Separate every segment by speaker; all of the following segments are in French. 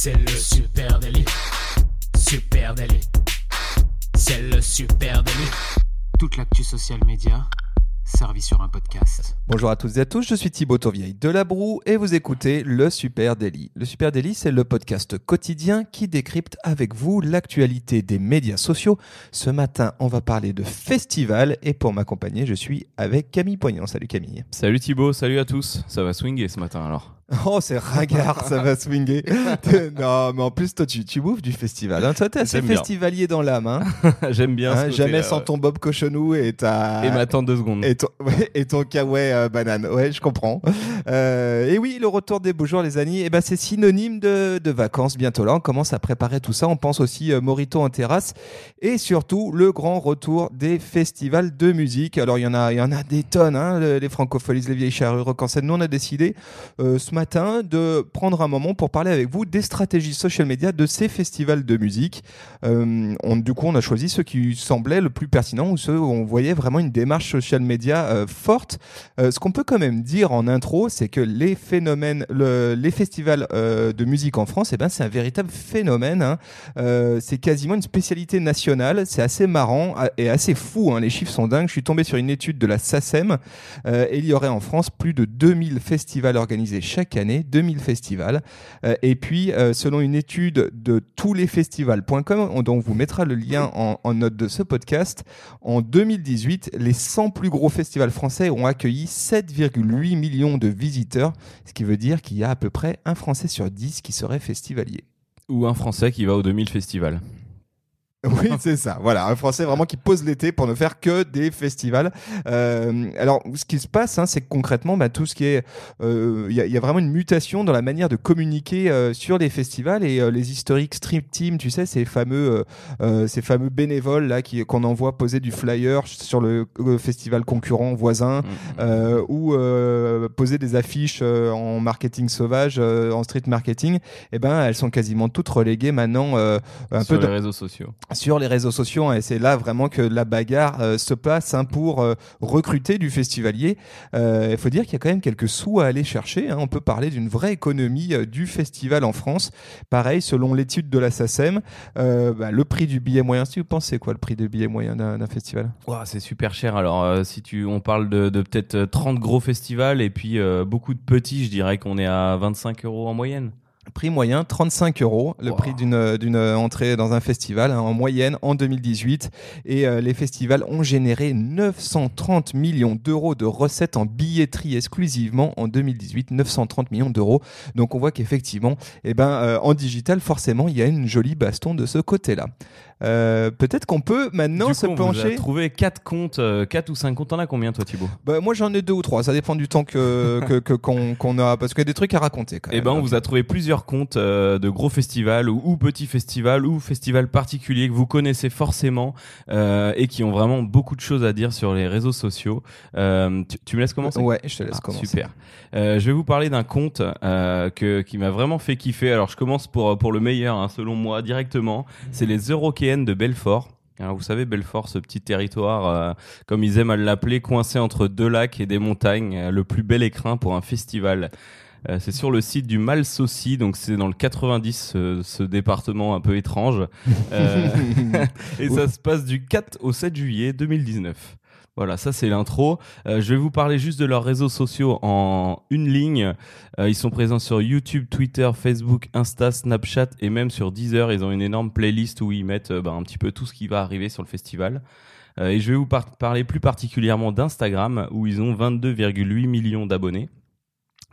Speaker 1: C'est le super délit. Super délit. C'est le super délit. Toute l'actu social média servie sur un podcast.
Speaker 2: Bonjour à toutes et à tous, je suis Thibaut Tourvieille de La Broue et vous écoutez Le Super Daily. Le Super Daily, c'est le podcast quotidien qui décrypte avec vous l'actualité des médias sociaux. Ce matin, on va parler de festival et pour m'accompagner, je suis avec Camille Poignant. Salut Camille.
Speaker 3: Salut Thibaut, salut à tous. Ça va swinguer ce matin alors
Speaker 2: Oh, c'est ringard, ça va swinguer. non, mais en plus, toi, tu, tu bouffes du festival. Hein. Toi, t'es assez
Speaker 3: bien.
Speaker 2: festivalier dans l'âme. Hein.
Speaker 3: J'aime bien
Speaker 2: Hein,
Speaker 3: ce
Speaker 2: jamais
Speaker 3: côté-là,
Speaker 2: sans ton Bob Cochonou et ta...
Speaker 3: Et m'attends deux secondes.
Speaker 2: Et ton, ouais, et ton kawaii euh, banane. Ouais, je comprends. Euh, et oui, le retour des beaux jours, les amis, eh ben, c'est synonyme de, de vacances bientôt. Là, on commence à préparer tout ça. On pense aussi euh, Morito en terrasse. Et surtout, le grand retour des festivals de musique. Alors, il y en a, y en a des tonnes, hein, le- les francopholies, les vieilles charrues, rock en scène. Nous, on a décidé euh, ce de prendre un moment pour parler avec vous des stratégies social media de ces festivals de musique. Euh, du coup, on a choisi ceux qui semblaient le plus pertinents ou ceux où on voyait vraiment une démarche social media euh, forte. Euh, ce qu'on peut quand même dire en intro, c'est que les phénomènes, le- les festivals de musique en France, eh ben, c'est un véritable phénomène. hein. C'est quasiment une spécialité nationale. C'est assez marrant et assez fou. hein. Les chiffres sont dingues. Je suis tombé sur une étude de la SACEM et il y aurait en France plus de 2000 festivals organisés chaque année, 2000 festivals. Euh, et puis, euh, selon une étude de touslesfestivals.com, on- dont on vous mettra le lien en, en note de ce podcast, en 2018, les 100 plus gros festivals français ont accueilli 7,8 millions de visiteurs, ce qui veut dire qu'il y a à peu près un Français sur 10 qui serait festivalier.
Speaker 3: Ou un Français qui va au 2000 Festival.
Speaker 2: Oui, c'est ça. Voilà, un Français vraiment qui pose l'été pour ne faire que des festivals. Euh, alors, ce qui se passe, hein, c'est que concrètement, bah, tout ce qui est, euh, il y, y a vraiment une mutation dans la manière de communiquer euh, sur les festivals et euh, les historiques stream team, tu sais, ces fameux, euh, ces fameux bénévoles là qui qu'on envoie poser du flyer sur le festival concurrent voisin. Euh, ou euh, poser des affiches euh, en marketing sauvage, euh, en street marketing, eh ben elles sont quasiment toutes reléguées maintenant euh, un
Speaker 3: sur
Speaker 2: peu
Speaker 3: les
Speaker 2: dans-
Speaker 3: réseaux sociaux.
Speaker 2: Sur les réseaux sociaux hein, et c'est là vraiment que la bagarre euh, se passe hein, pour euh, recruter du festivalier. Euh, Il faut dire qu'il y a quand même quelques sous à aller chercher. hein. On peut parler d'une vraie économie du festival en France. Pareil, selon l'étude de la SACEM, bah, le prix du billet moyen, si vous pensez quoi le prix du billet moyen d'un festival?
Speaker 3: Ouah, c'est super cher. Alors, si tu, on parle de, de peut-être euh, 30 gros festivals et puis beaucoup de petits, je dirais qu'on est à 25 euros en moyenne.
Speaker 2: Prix moyen 35 euros, le
Speaker 3: Wow.
Speaker 2: prix d'une d'une entrée dans un festival hein, en moyenne en 2018. Et euh, les festivals ont généré 930 millions d'euros de recettes en billetterie exclusivement en 2018. 930 millions d'euros. Donc on voit qu'effectivement, eh ben, euh, en digital, forcément, il y a une jolie baston de ce côté-là. Euh, Peut-être qu'on peut maintenant
Speaker 3: du
Speaker 2: se
Speaker 3: coup, on vous a
Speaker 2: pencher.
Speaker 3: trouvé 4 comptes, 4 ou 5 comptes. T'en as combien toi Thibaut?
Speaker 2: Bah, moi j'en ai deux ou trois, ça dépend du temps que que- que- qu'on qu'on a, parce qu'il y a des trucs à raconter quand
Speaker 3: Eh
Speaker 2: même.
Speaker 3: ben, on vous a trouvé plusieurs comptes euh, de gros festivals ou, ou petits festivals ou festivals particuliers que vous connaissez forcément euh, et qui ont vraiment beaucoup de choses à dire sur les réseaux sociaux. Euh, tu, tu me laisses commencer?
Speaker 2: Ouais, je te laisse
Speaker 3: Ah,
Speaker 2: commencer.
Speaker 3: Super. Euh, je vais vous parler d'un compte euh, que, qui m'a vraiment fait kiffer. Alors, je commence pour, pour le meilleur, hein, selon moi, directement. C'est les De Belfort. Alors, vous savez, Belfort, ce petit territoire, euh, comme ils aiment à l'appeler, coincé entre deux lacs et des montagnes, euh, le plus bel écrin pour un festival. Euh, c'est sur le site du Mal Saucy, donc c'est dans le 90, ce, ce département un peu étrange. Euh, et ça se passe du 4 au 7 juillet 2019. Voilà, ça c'est l'intro. Euh, je vais vous parler juste de leurs réseaux sociaux en une ligne. Euh, ils sont présents sur YouTube, Twitter, Facebook, Insta, Snapchat et même sur Deezer. Ils ont une énorme playlist où ils mettent euh, bah, un petit peu tout ce qui va arriver sur le festival. Et je vais vous par- parler plus particulièrement d'Instagram où ils ont 22,8 millions d'abonnés.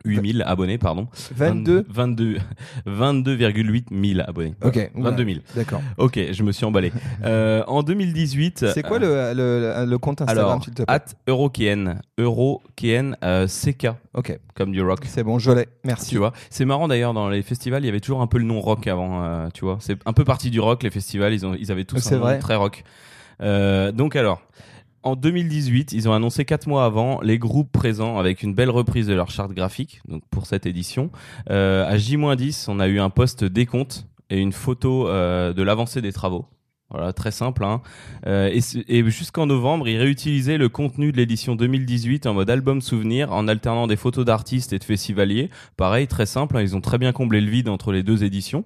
Speaker 3: 8000 abonnés, pardon.
Speaker 2: 22
Speaker 3: 22 22,8 000 abonnés.
Speaker 2: Ok.
Speaker 3: 22 000.
Speaker 2: D'accord.
Speaker 3: Ok, je me suis emballé. Euh, en 2018.
Speaker 2: C'est quoi
Speaker 3: euh,
Speaker 2: le, le, le compte Instagram,
Speaker 3: alors,
Speaker 2: te
Speaker 3: at Eurokien, Eurokien euh, CK,
Speaker 2: Ok,
Speaker 3: comme du rock.
Speaker 2: c'est bon, je l'ai. Merci.
Speaker 3: Tu vois, c'est marrant d'ailleurs dans les festivals, il y avait toujours un peu le nom rock avant. euh, tu vois, c'est un peu parti du rock. Les festivals, ils ont, ils avaient tous un nom
Speaker 2: vrai.
Speaker 3: très rock. Donc alors, en 2018, ils ont annoncé quatre mois avant les groupes présents avec une belle reprise de leur charte graphique. Donc pour cette édition, euh, à J-10, on a eu un post décompte et une photo euh, de l'avancée des travaux. Voilà, très simple. Hein. Euh, et jusqu'en novembre, ils réutilisaient le contenu de l'édition 2018 en mode album souvenir, en alternant des photos d'artistes et de festivaliers. Pareil, très simple. hein, ils ont très bien comblé le vide entre les deux éditions.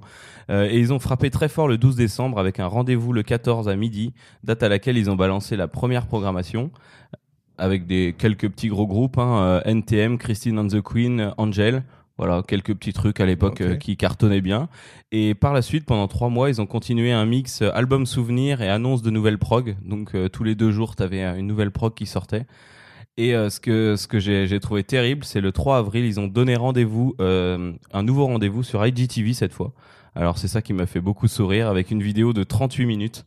Speaker 3: Euh, et ils ont frappé très fort le 12 décembre avec un rendez-vous le 14 à midi, date à laquelle ils ont balancé la première programmation avec des quelques petits gros groupes, hein, euh, NTM, Christine and the Queen, Angel. Voilà, quelques petits trucs à l'époque euh, qui cartonnaient bien. Et par la suite, pendant trois mois, ils ont continué un mix euh, album souvenir et annonce de nouvelles prog. Donc euh, tous les deux jours, tu avais une nouvelle prog qui sortait. Et euh, ce que, ce que j'ai j'ai trouvé terrible, c'est le 3 avril, ils ont donné rendez-vous, euh, un nouveau rendez-vous sur IGTV cette fois. Alors c'est ça qui m'a fait beaucoup sourire avec une vidéo de 38 minutes,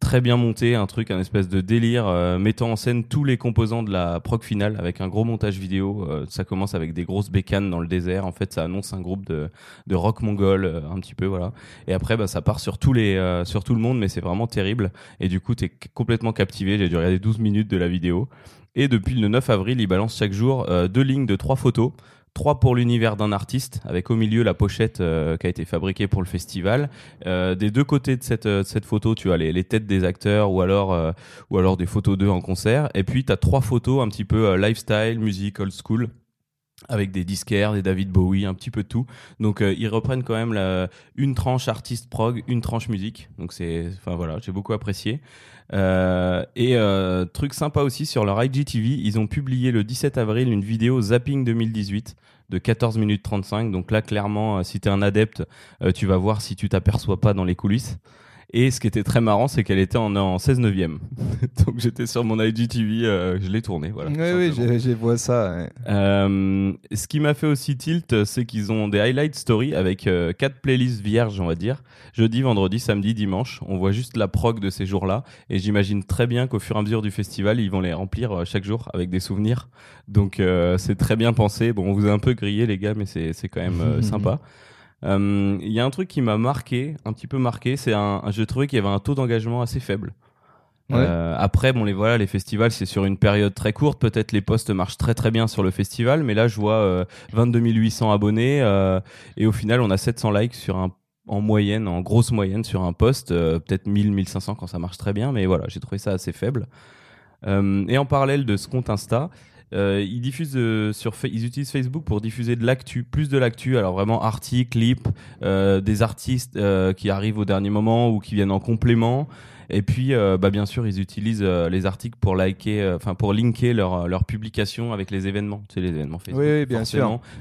Speaker 3: très bien montée, un truc, un espèce de délire euh, mettant en scène tous les composants de la prog finale avec un gros montage vidéo. Euh, ça commence avec des grosses bécanes dans le désert. En fait, ça annonce un groupe de, de rock mongol, euh, un petit peu, voilà. Et après, bah, ça part sur tous les, sur tout le monde, mais c'est vraiment terrible. Et du coup, t'es complètement captivé. J'ai dû regarder 12 minutes de la vidéo. Et depuis le 9 avril, ils balancent chaque jour deux lignes de trois photos. Trois pour l'univers d'un artiste, avec au milieu la pochette euh, qui a été fabriquée pour le festival. Euh, des deux côtés de cette, euh, de cette photo, tu as les, les têtes des acteurs ou alors, euh, ou alors des photos d'eux en concert. Et puis, tu as trois photos un petit peu euh, lifestyle, musique, old school avec des disquaires, des David Bowie, un petit peu de tout. Donc euh, ils reprennent quand même la, une tranche artiste prog, une tranche musique. Donc c'est, enfin voilà, j'ai beaucoup apprécié. Euh, et euh, truc sympa aussi sur leur IGTV, ils ont publié le 17 avril une vidéo Zapping 2018 de 14 minutes 35. Donc là clairement, euh, si t'es un adepte, euh, tu vas voir si tu t'aperçois pas dans les coulisses. Et ce qui était très marrant, c'est qu'elle était en, en 16 neuvième. Donc j'étais sur mon IGTV, euh, je l'ai tourné. Voilà,
Speaker 2: oui, oui, j'ai- vois ça. ouais.
Speaker 3: Euh, ce qui m'a fait aussi tilt, c'est qu'ils ont des highlight stories avec euh, quatre playlists vierges, on va dire. Jeudi, vendredi, samedi, dimanche. On voit juste la prog de ces jours-là. Et j'imagine très bien qu'au fur et à mesure du festival, ils vont les remplir euh, chaque jour avec des souvenirs. Donc c'est très bien pensé. Bon, on vous a un peu grillé, les gars, mais c'est quand même sympa. Euh, Il y a un truc qui m'a marqué, un petit peu marqué, c'est un, je trouvais qu'il y avait un taux d'engagement assez faible.
Speaker 2: Ouais.
Speaker 3: Euh, après, bon, les voilà, les festivals, c'est sur une période très courte. Peut-être les posts marchent très très bien sur le festival, mais là, je vois euh, 22 800 abonnés euh, et au final, on a 700 likes sur un en moyenne, en grosse moyenne sur un post, euh, peut-être 1000, 1500 quand ça marche très bien, mais voilà, j'ai trouvé ça assez faible. Et en parallèle de ce compte Insta, euh, ils diffusent euh, sur, ils utilisent Facebook pour diffuser de l'actu, plus de l'actu. Alors vraiment articles, clips, euh, des artistes euh, qui arrivent au dernier moment ou qui viennent en complément. Et puis, euh, bah, bien sûr, ils utilisent euh, les articles pour liker, euh, enfin pour linker leur leur publication avec les événements. Tu sais, les événements Facebook.
Speaker 2: Oui, oui, bien.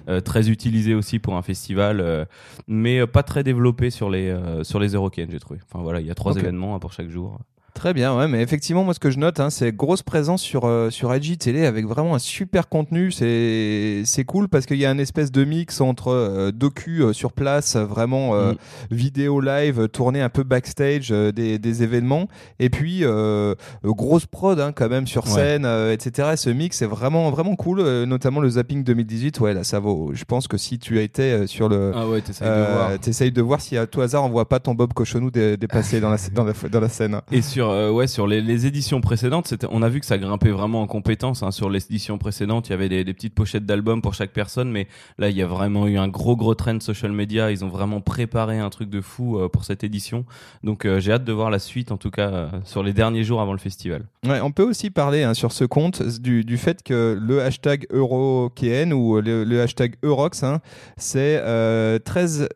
Speaker 3: Euh, très utilisé aussi pour un festival, euh, mais pas très développé sur les euh, sur les Eurocaines, j'ai trouvé. Enfin voilà, il y a trois événements hein, pour chaque jour.
Speaker 2: Très bien, ouais, mais effectivement, moi, ce que je note, hein, c'est grosse présence sur, euh, sur IG Télé avec vraiment un super contenu. C'est c'est cool parce qu'il y a un espèce de mix entre euh, docu euh, sur place, vraiment euh,
Speaker 3: Mm.
Speaker 2: vidéo live, euh, tourné un peu backstage euh, des, des événements, et puis euh, grosse prod hein, quand même sur
Speaker 3: Ouais.
Speaker 2: scène, euh, etc. Ce mix est vraiment, vraiment cool, euh, notamment le Zapping 2018. Ouais, là, ça vaut. Je pense que si tu as été sur le.
Speaker 3: Ah ouais, t'essayes de voir.
Speaker 2: T'essayes de voir si à tout hasard on voit pas ton Bob Cochonou dé- dépasser dans la, dans la, dans la scène.
Speaker 3: Et sur euh, ouais sur les, éditions précédentes, on a vu que ça grimpait vraiment en compétences. Hein. Sur les éditions précédentes, il y avait des, petites pochettes d'albums pour chaque personne, mais là il y a vraiment eu un gros gros trend social media. Ils ont vraiment préparé un truc de fou euh, pour cette édition. Donc euh, j'ai hâte de voir la suite, en tout cas sur les derniers jours avant le festival.
Speaker 2: On peut aussi parler hein, sur ce compte du, fait que le hashtag EuroKN ou le, hashtag Eurox, hein, c'est euh, 13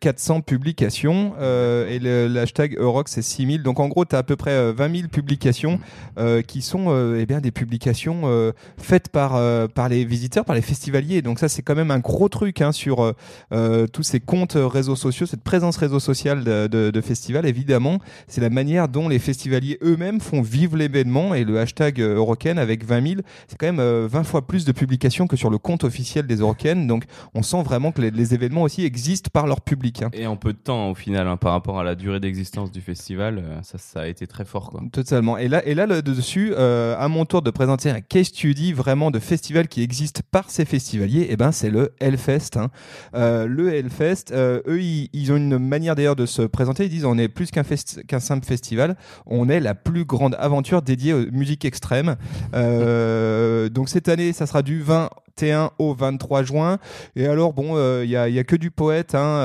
Speaker 2: 400 publications et le, le hashtag Eurox c'est 6000. Donc en gros, tu as peu près euh, 20 000 publications euh, qui sont euh, eh bien, des publications euh, faites par, euh, par les visiteurs, par les festivaliers. Donc ça, c'est quand même un gros truc hein, sur euh, euh, tous ces comptes réseaux sociaux, cette présence réseau sociale de, de, de festival. Évidemment, c'est la manière dont les festivaliers eux-mêmes font vivre l'événement et le hashtag euh, Euroken avec 20 000, c'est quand même euh, 20 fois plus de publications que sur le compte officiel des Euroken. Donc on sent vraiment que les, événements aussi existent par leur public. hein.
Speaker 3: Et en peu de temps au final, hein, par rapport à la durée d'existence du festival, euh, ça, ça a été très fort quoi.
Speaker 2: Totalement. Et là, et là, là dessus, euh, à mon tour de présenter un case study vraiment de festival qui existe par ces festivaliers, et ben c'est le Hellfest. hein. Euh, le Hellfest, euh, eux, ils, ils ont une manière d'ailleurs de se présenter. Ils disent on est plus qu'un fest- qu'un simple festival, on est la plus grande aventure dédiée aux musiques extrêmes. Euh, donc cette année, ça sera du 20 21 au 23 juin. Et alors, bon, il n'y a, y a que du poète hein,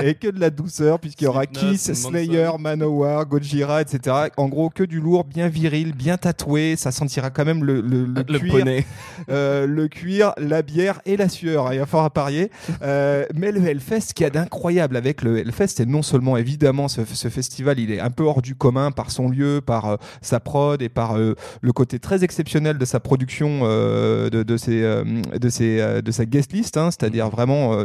Speaker 2: et que de la douceur, puisqu'il y aura Kiss, Slayer, Manowar, Gojira, etc. En gros, que du lourd, bien viril, bien tatoué. Ça sentira quand même le, le, le, cuir, le cuir, la bière et la sueur. Il y a fort à parier. mais le Hellfest, ce qu'il y a d'incroyable avec le Hellfest, c'est non seulement évidemment ce, ce, festival, il est un peu hors du commun par son lieu, par sa prod et par le côté très exceptionnel de sa production, de, de, ses, de, ses, de sa guest list, hein, c'est-à-dire vraiment.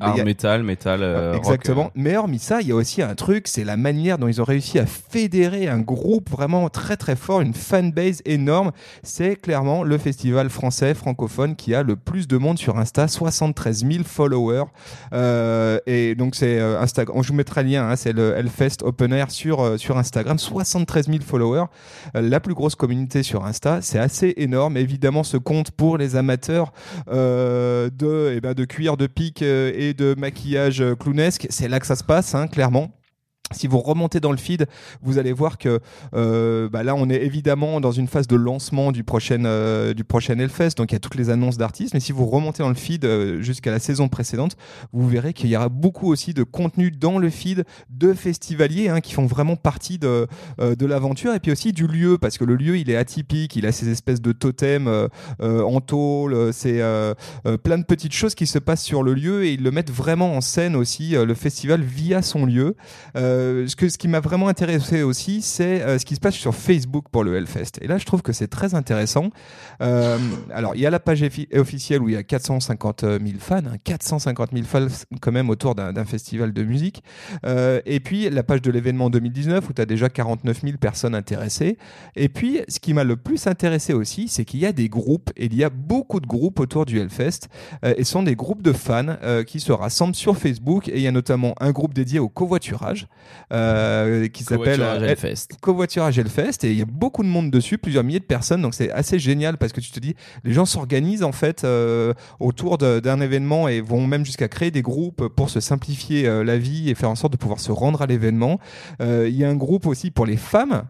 Speaker 3: Art, métal, métal.
Speaker 2: exactement. Mais hormis ça, il y a aussi un truc, c'est la manière dont ils ont réussi à fédérer un groupe vraiment très très fort, une fanbase énorme. C'est clairement le festival français francophone qui a le plus de monde sur Insta, 73 000 followers. Euh, et donc c'est euh, Instagram, je vous mettrai le lien, hein, c'est le Hellfest Open Air sur, euh, sur Instagram, 73 000 followers. la plus grosse communauté sur Insta, c'est assez énorme. Évidemment, ce compte pour les amateurs de, eh ben, de cuir, de pique et de maquillage clownesque, c'est là que ça se passe, hein, clairement. Si vous remontez dans le feed, vous allez voir que euh, bah là, on est évidemment dans une phase de lancement du prochain euh, du prochain Hellfest, donc il y a toutes les annonces d'artistes. Mais si vous remontez dans le feed euh, jusqu'à la saison précédente, vous verrez qu'il y aura beaucoup aussi de contenu dans le feed de festivaliers hein, qui font vraiment partie de de l'aventure et puis aussi du lieu parce que le lieu il est atypique, il a ces espèces de totems en tôle, c'est plein de petites choses qui se passent sur le lieu et ils le mettent vraiment en scène aussi le festival via son lieu. Ce, que, ce qui m'a vraiment intéressé aussi, c'est euh, ce qui se passe sur Facebook pour le Hellfest. Et là, je trouve que c'est très intéressant. Euh, alors, il y a la page officielle où il y a 450 000 fans, 450 000 fans quand même autour d'un festival de musique. et puis, la page de l'événement 2019 où tu as déjà 49 000 personnes intéressées. Et puis, ce qui m'a le plus intéressé aussi, c'est qu'il y a des groupes, et il y a beaucoup de groupes autour du Hellfest, et ce sont des groupes de fans qui se rassemblent sur Facebook. Et il y a notamment un groupe dédié au covoiturage. Euh, qui s'appelle Covoiturage Hellfest. Et il y a beaucoup de monde dessus, plusieurs milliers de personnes, donc c'est assez génial parce que tu te dis, les gens s'organisent en fait euh, autour d'un événement et vont même jusqu'à créer des groupes pour se simplifier euh, la vie et faire en sorte de pouvoir se rendre à l'événement. Il y a un groupe aussi pour les femmes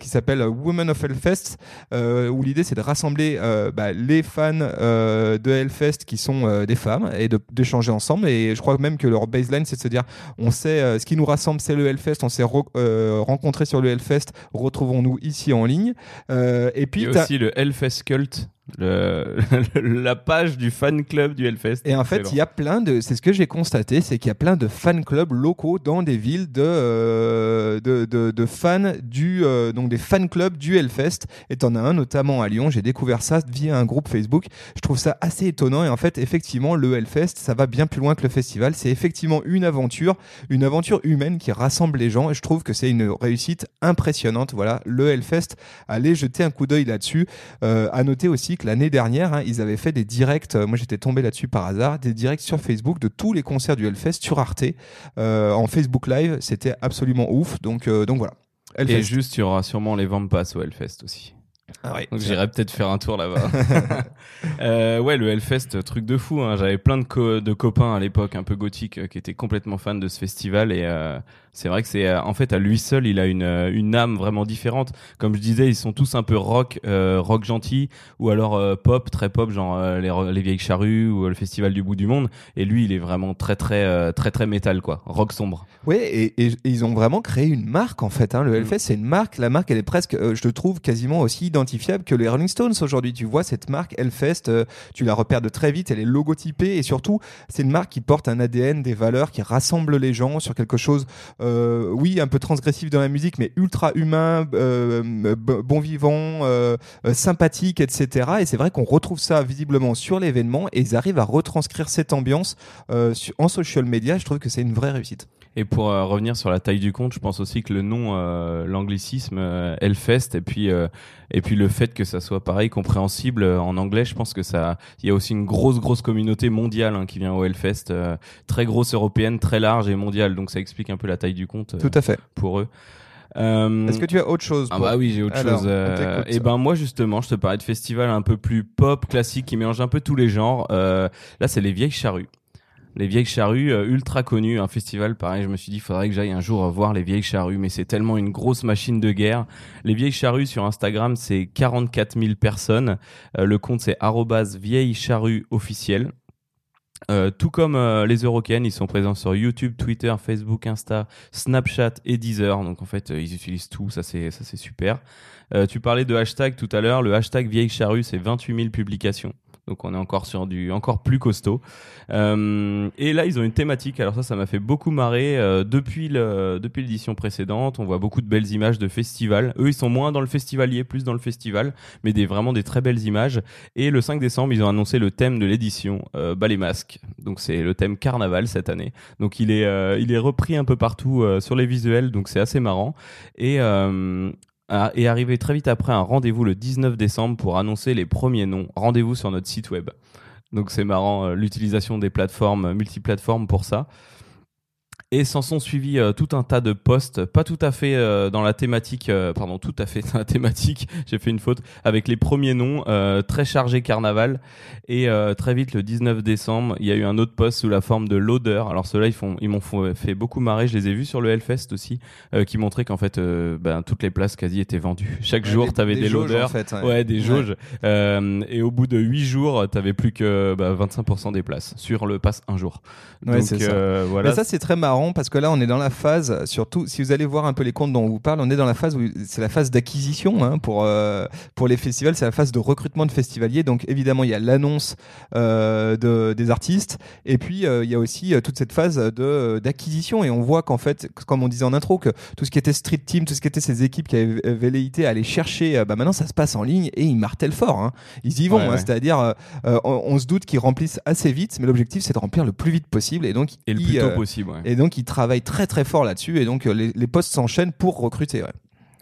Speaker 2: qui s'appelle Women of Hellfest où l'idée c'est de rassembler bah, les fans de Hellfest qui sont des femmes et d'échanger ensemble. Et je crois même que leur baseline c'est de se dire on sait ce qui nous rassemble c'est le Hellfest, on s'est euh, rencontrés sur le Hellfest, retrouvons-nous ici en ligne.
Speaker 3: Euh, et puis, il y a aussi le Hellfest Cult le, la page du fan club du Hellfest.
Speaker 2: Et en fait, il y a plein de. C'est ce que j'ai constaté, c'est qu'il y a plein de fan clubs locaux dans des villes de, euh, de, de, fans du. Euh, donc des fan clubs du Hellfest. Et t'en as un notamment à Lyon. J'ai découvert ça via un groupe Facebook. Je trouve ça assez étonnant. Et en fait, effectivement, le Hellfest, ça va bien plus loin que le festival. C'est effectivement une aventure, une aventure humaine qui rassemble les gens. Et je trouve que c'est une réussite impressionnante. Voilà, le Hellfest. Allez jeter un coup d'œil là-dessus. Euh, à noter aussi l'année dernière, hein, ils avaient fait des directs, euh, moi j'étais tombé là-dessus par hasard, des directs sur Facebook de tous les concerts du Hellfest sur Arte euh, en Facebook Live. C'était absolument ouf. Donc, euh, donc voilà.
Speaker 3: Et juste, il y aura sûrement les ventes pass au Hellfest aussi. Ah Donc j'irai peut-être faire un tour là-bas. euh, ouais, le Hellfest, truc de fou. Hein. J'avais plein de, de copains à l'époque un peu gothiques qui étaient complètement fans de ce festival et euh, c'est vrai que c'est euh, en fait à lui seul, il a une, euh, une âme vraiment différente. Comme je disais, ils sont tous un peu rock, euh, rock gentil, ou alors pop, très pop, genre les, les, vieilles charrues ou le festival du bout du monde. Et lui, il est vraiment très très très très métal quoi, rock sombre.
Speaker 2: Oui, et, et, ils ont vraiment créé une marque en fait. Hein. Le mm. Hellfest, c'est une marque. La marque, elle est presque, je te trouve quasiment aussi identifiable que les Rolling Stones aujourd'hui. Tu vois cette marque Hellfest, tu la repères de très vite. Elle est logotypée et surtout, c'est une marque qui porte un ADN, des valeurs, qui rassemble les gens sur quelque chose euh, oui, un peu transgressif dans la musique, mais ultra humain, euh, bon vivant, euh, sympathique, etc. Et c'est vrai qu'on retrouve ça visiblement sur l'événement et ils arrivent à retranscrire cette ambiance en social media. Je trouve que c'est une vraie réussite.
Speaker 3: Et pour revenir sur la taille du compte, je pense aussi que le nom, l'anglicisme, Hellfest, et puis et puis le fait que ça soit pareil compréhensible en anglais, je pense que ça, il y a aussi une grosse grosse communauté mondiale hein, qui vient au Hellfest, très grosse européenne, très large et mondiale. Donc ça explique un peu la taille du compte.
Speaker 2: Tout à fait.
Speaker 3: Pour eux.
Speaker 2: Euh, Est-ce que tu as autre chose
Speaker 3: Ah bah oui, j'ai autre chose. et euh, eh ben moi justement, je te parlais de festival un peu plus pop, classique, qui mélange un peu tous les genres. Euh, là, c'est les vieilles charrues. Les Vieilles Charrues, euh, ultra connu, un festival pareil. Je me suis dit, faudrait que j'aille un jour voir les Vieilles Charrues, mais c'est tellement une grosse machine de guerre. Les Vieilles Charrues sur Instagram, c'est 44 000 personnes. Euh, le compte c'est vieilles charrues officiel. Euh, tout comme euh, les Eurocaines, ils sont présents sur YouTube, Twitter, Facebook, Insta, Snapchat et Deezer. Donc en fait, euh, ils utilisent tout, ça c'est ça c'est super. tu parlais de hashtag tout à l'heure. Le hashtag vieille charrue, c'est 28 000 publications. Donc on est encore sur du encore plus costaud. Euh, et là ils ont une thématique. Alors ça, ça m'a fait beaucoup marrer. Euh, depuis le depuis l'édition précédente, on voit beaucoup de belles images de festivals. Eux, ils sont moins dans le festivalier, plus dans le festival, mais des vraiment des très belles images. Et le 5 décembre, ils ont annoncé le thème de l'édition, euh, bas les masques. Donc c'est le thème carnaval cette année. Donc il est il est repris un peu partout sur les visuels. Donc c'est assez marrant. Et est arrivé très vite après un rendez-vous le 19 décembre pour annoncer les premiers noms. Rendez-vous sur notre site web. Donc c'est marrant euh, l'utilisation des plateformes multiplateformes pour ça et s'en sont suivis euh, tout un tas de posts, pas tout à fait euh, dans la thématique, euh, pardon, tout à fait dans la thématique, j'ai fait une faute, avec les premiers noms, très chargé carnaval, et très vite le 19 décembre, il y a eu un autre post sous la forme de l'odeur. Alors ceux-là, ils font, ils m'ont fait beaucoup marrer, je les ai vus sur le Hellfest aussi, qui montraient qu'en fait, ben, toutes les places quasi étaient vendues. Chaque jour, tu avais des, loaders, en fait, ouais. des jauges, et au bout de 8 jours, t'avais plus que bah, 25% des places sur le pass un jour.
Speaker 2: Donc ça. voilà. Mais ça c'est très marrant parce que là, on est dans la phase, surtout si vous allez voir un peu les comptes dont on vous parle, on est dans la phase où c'est la phase d'acquisition hein, pour, euh, pour les festivals, c'est la phase de recrutement de festivaliers. Donc évidemment, il y a l'annonce euh, de, des artistes et puis euh, il y a aussi toute cette phase de d'acquisition et on voit qu'en fait, comme on disait en intro, que tout ce qui était street team, tout ce qui était ces équipes qui avaient velléité à aller chercher, bah maintenant ça se passe en ligne et ils martèlent fort. Hein. Ils y vont, hein. c'est-à-dire on, on, se doute qu'ils remplissent assez vite, mais l'objectif c'est de remplir le plus vite possible et donc
Speaker 3: et le plus tôt possible.
Speaker 2: Et donc donc ils travaillent très très fort là-dessus et donc euh, les, postes s'enchaînent pour recruter.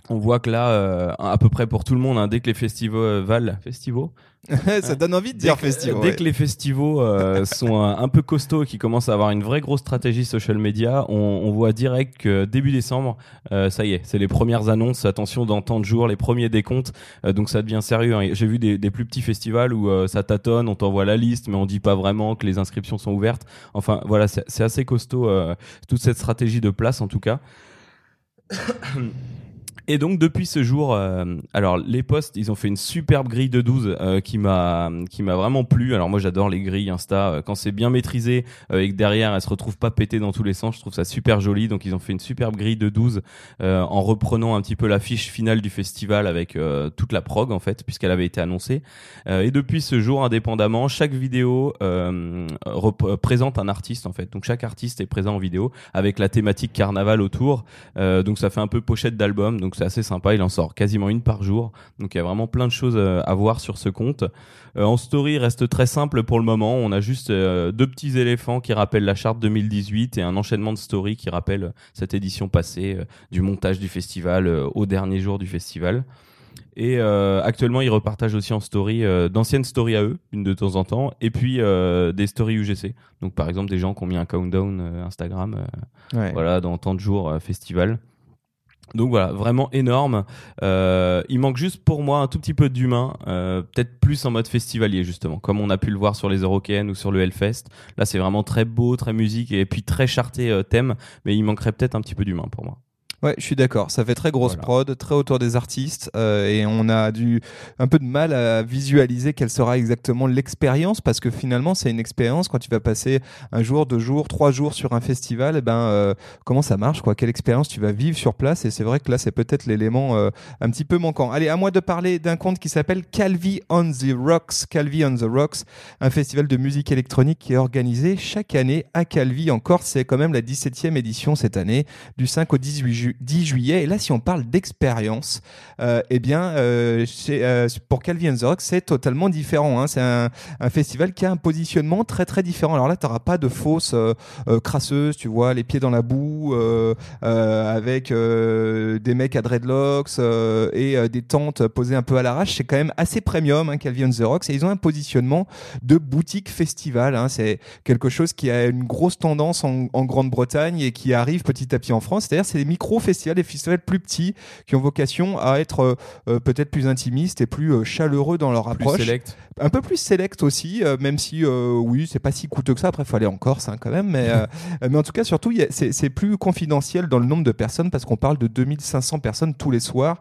Speaker 3: On voit que là, euh, à peu près pour tout le monde, hein, dès que les festivals, valent, festivals
Speaker 2: ça donne envie de dire festival.
Speaker 3: Dès que les festivals euh, sont un, peu costauds et qui commencent à avoir une vraie grosse stratégie social media, on, voit direct que début décembre, euh, ça y est, c'est les premières annonces. Attention, dans tant de jours, les premiers décomptes. Euh, donc ça devient sérieux. Hein. J'ai vu des, plus petits festivals où ça tâtonne, on t'envoie la liste, mais on dit pas vraiment que les inscriptions sont ouvertes. Enfin, voilà, c'est assez costaud toute cette stratégie de place en tout cas. Et donc depuis ce jour, euh, alors les posts, ils ont fait une superbe grille de 12 euh, qui m'a qui m'a vraiment plu. Alors moi j'adore les grilles Insta euh, quand c'est bien maîtrisé et que derrière elles se retrouvent pas pétées dans tous les sens. Je trouve ça super joli. Donc ils ont fait une superbe grille de 12 en reprenant un petit peu l'affiche finale du festival avec toute la prog en fait puisqu'elle avait été annoncée. et depuis ce jour, indépendamment, chaque vidéo présente un artiste en fait. Donc chaque artiste est présent en vidéo avec la thématique carnaval autour. donc ça fait un peu pochette d'album. Donc c'est assez sympa. Il en sort quasiment une par jour. Donc il y a vraiment plein de choses euh, à voir sur ce compte. Euh, en story, reste très simple pour le moment. On a juste euh, deux petits éléphants qui rappellent la charte 2018 et un enchaînement de story qui rappelle cette édition passée du montage du festival au dernier jour du festival. Et actuellement, ils repartagent aussi en story d'anciennes stories à eux, une de temps en temps, et puis des stories UGC. Donc, par exemple, des gens qui ont mis un countdown Instagram, voilà, dans tant de jours festival. Donc voilà, vraiment énorme. Euh, il manque juste pour moi un tout petit peu d'humain, euh, peut-être plus en mode festivalier justement, comme on a pu le voir sur les Eurocaines ou sur le Hellfest. Là, c'est vraiment très beau, très musique et puis très charté euh, thème, mais il manquerait peut-être un petit peu d'humain pour moi.
Speaker 2: Ouais, je suis d'accord. Ça fait très grosse prod, très autour des artistes, euh, et on a du un peu de mal à visualiser quelle sera exactement l'expérience, parce que finalement, c'est une expérience quand tu vas passer un jour, deux jours, trois jours sur un festival. Et eh ben, euh, comment ça marche, quoi? Quelle expérience tu vas vivre sur place? Et c'est vrai que là, c'est peut-être l'élément euh, un petit peu manquant. Allez, à moi de parler d'un compte qui s'appelle Calvi on the Rocks. Calvi on the Rocks, un festival de musique électronique qui est organisé chaque année à Calvi en Corse. C'est quand même la 17e édition cette année, du 5 au 18 juillet 10 juillet. Et là, si on parle d'expérience, euh, eh bien, euh, euh, pour Rock, c'est totalement différent. Hein. C'est un, festival qui a un positionnement très très différent. Alors là, tu n'auras pas de fausses crasseuses, tu vois, les pieds dans la boue, avec des mecs à dreadlocks et des tentes posées un peu à l'arrache. C'est quand même assez premium, hein, the Rocks. Et ils ont un positionnement de boutique festival. Hein. C'est quelque chose qui a une grosse tendance en, en Grande-Bretagne et qui arrive petit à petit en France. C'est-à-dire, c'est des micros gros festivals, des festivals plus petits qui ont vocation à être peut-être plus intimistes et plus chaleureux dans leur approche.
Speaker 3: Plus select.
Speaker 2: Un peu plus select aussi, même si oui, c'est pas si coûteux que ça. Après, il faut aller en Corse hein, quand même, mais mais en tout cas, surtout, c'est plus confidentiel dans le nombre de personnes parce qu'on parle de 2500 personnes tous les soirs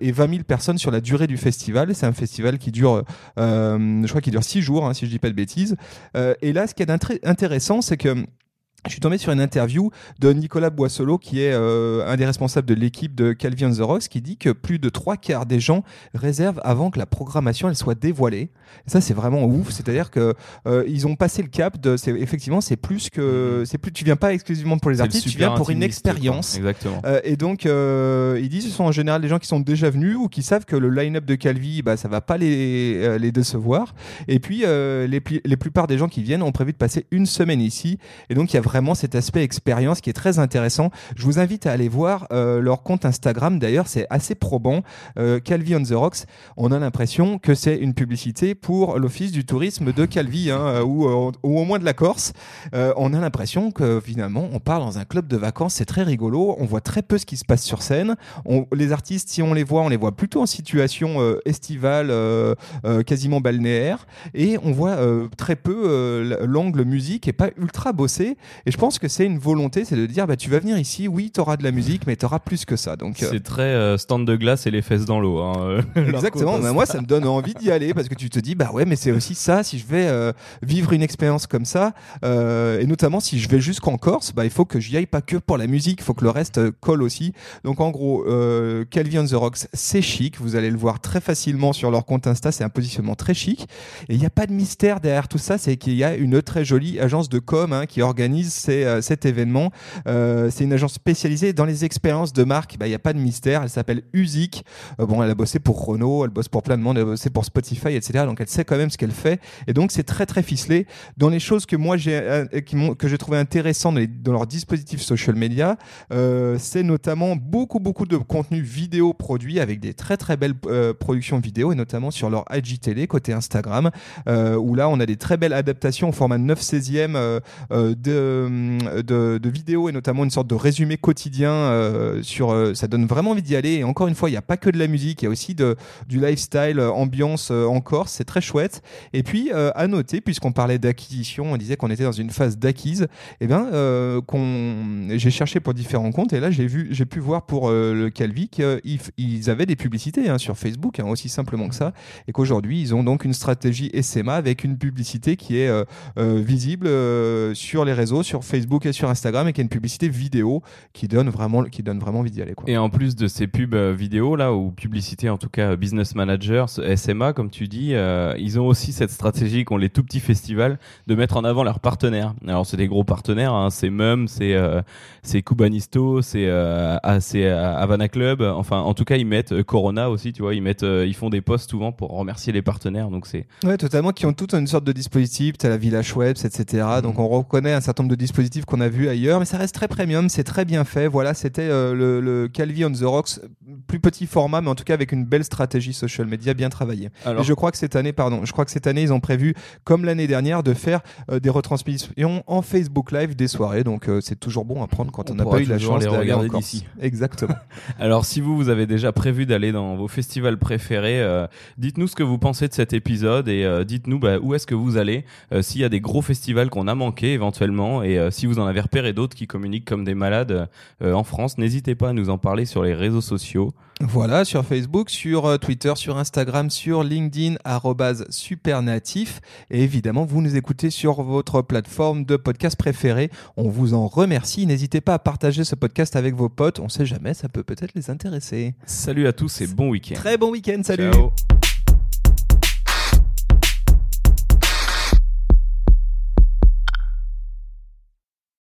Speaker 2: et 20 000 personnes sur la durée du festival. C'est un festival qui dure, je crois qu'il dure 6 jours, hein, si je dis pas de bêtises. et là, ce qui est intéressant, c'est que je suis tombé sur une interview de Nicolas Boissolo, qui est euh, un des responsables de l'équipe de Calvin the Rocks, qui dit que plus de trois quarts des gens réservent avant que la programmation elle soit dévoilée. Et ça, c'est vraiment ouf. C'est-à-dire que euh, ils ont passé le cap de. Effectivement, c'est plus que. Mm-hmm. C'est plus. Tu viens pas exclusivement pour les artistes, tu viens pour une expérience.
Speaker 3: Exactement.
Speaker 2: Euh, et donc, ils disent, ce sont en général des gens qui sont déjà venus ou qui savent que le line-up de Calvi, bah, ça va pas les les décevoir. Et puis, les, les plupart des gens qui viennent ont prévu de passer une semaine ici. Et donc, il y a vraiment cet aspect expérience qui est très intéressant. Je vous invite à aller voir euh, leur compte Instagram. D'ailleurs, c'est assez probant. Euh, Calvi on the Rocks, on a l'impression que c'est une publicité pour l'Office du tourisme de Calvi, hein, euh, ou, au moins de la Corse. on a l'impression que finalement, on parle dans un club de vacances. C'est très rigolo. On voit très peu ce qui se passe sur scène. Les artistes, si on les voit, on les voit plutôt en situation estivale, quasiment balnéaire. Et on voit très peu l'angle musique et pas ultra bossé. Et je pense que c'est une volonté, c'est de dire bah, tu vas venir ici, oui, tu auras de la musique, mais tu auras plus que ça. Donc,
Speaker 3: euh, C'est très euh, stand de glace et les fesses dans l'eau. Hein, euh,
Speaker 2: Exactement, bah, moi ça me donne envie d'y aller parce que tu te dis bah ouais, mais c'est aussi ça, si je vais vivre une expérience comme ça, et notamment si je vais jusqu'en Corse, bah, il faut que j'y aille pas que pour la musique, il faut que le reste colle aussi. Donc en gros, Calvin the Rocks, c'est chic, vous allez le voir très facilement sur leur compte Insta, c'est un positionnement très chic. Et il n'y a pas de mystère derrière tout ça, c'est qu'il y a une très jolie agence de com hein, qui organise c'est euh, cet événement. Euh, c'est une agence spécialisée dans les expériences de marque. Bah, il n'y a pas de mystère. Elle s'appelle Uzik. Euh, bon, elle a bossé pour Renault, elle bosse pour plein de monde, elle a bossé pour Spotify, etc. Donc elle sait quand même ce qu'elle fait. Et donc c'est très très ficelé. Dans les choses que moi j'ai que trouvé intéressantes dans, leur dispositif social media, c'est notamment beaucoup beaucoup de contenu vidéo produit avec des très très belles productions vidéo et notamment sur leur IGTV côté Instagram où là on a des très belles adaptations au format 9 16e de de, vidéos et notamment une sorte de résumé quotidien euh, sur. Euh, ça donne vraiment envie d'y aller. Et encore une fois, il n'y a pas que de la musique, il y a aussi de, du lifestyle, euh, ambiance en Corse. C'est très chouette. Et puis, à noter, puisqu'on parlait d'acquisition, on disait qu'on était dans une phase d'acquise. Et eh bien, qu'on j'ai cherché pour différents comptes et là, j'ai vu, j'ai pu voir pour le Calvi qu'ils avaient des publicités hein, sur Facebook, hein, aussi simplement que ça, et qu'aujourd'hui, ils ont donc une stratégie SMA avec une publicité qui est visible sur les réseaux, sur Facebook et sur Instagram et qui a une publicité vidéo qui donne vraiment, qui donne vraiment envie d'y aller. Quoi.
Speaker 3: Et en plus de ces pubs euh, vidéo là ou publicité en tout cas business managers, SMA comme tu dis, euh, ils ont aussi cette stratégie qu'ont les tout petits festivals de mettre en avant leurs partenaires. Alors c'est des gros partenaires, hein, c'est Mum, c'est euh, c'est Cubanisto, c'est euh, Havana Club. Enfin en tout cas ils mettent Corona aussi, tu vois, ils mettent ils font des posts souvent pour remercier les partenaires. Donc c'est
Speaker 2: ouais totalement qui ont toute une sorte de dispositif, as la Village Web, etc. Donc on reconnaît un certain nombre de dispositifs qu'on a vu ailleurs, mais ça reste très premium, c'est très bien fait. Voilà, c'était euh, le, Calvi on the Rocks, plus petit format, mais en tout cas avec une belle stratégie social media bien travaillée. Et je crois que cette année, pardon, je crois que cette année ils ont prévu, comme l'année dernière, de faire euh, des retransmissions en Facebook Live des soirées. Donc euh, c'est toujours bon à prendre quand on n'a pas eu la chance de regarder d'ici. Exactement.
Speaker 3: Alors si vous vous avez déjà prévu d'aller dans vos festivals préférés, dites-nous ce que vous pensez de cet épisode et dites-nous bah, où est-ce que vous allez, s'il y a des gros festivals qu'on a manqué éventuellement et euh, si vous en avez repéré d'autres qui communiquent comme des malades euh, en France, n'hésitez pas à nous en parler sur les réseaux sociaux.
Speaker 2: Voilà, sur Facebook, sur euh, Twitter, sur Instagram, sur LinkedIn, supernatif. Et évidemment, vous nous écoutez sur votre plateforme de podcast préférée. On vous en remercie. N'hésitez pas à partager ce podcast avec vos potes. On sait jamais, ça peut peut-être les intéresser.
Speaker 3: Salut à tous et bon week-end.
Speaker 2: Très bon week-end, salut. Ciao.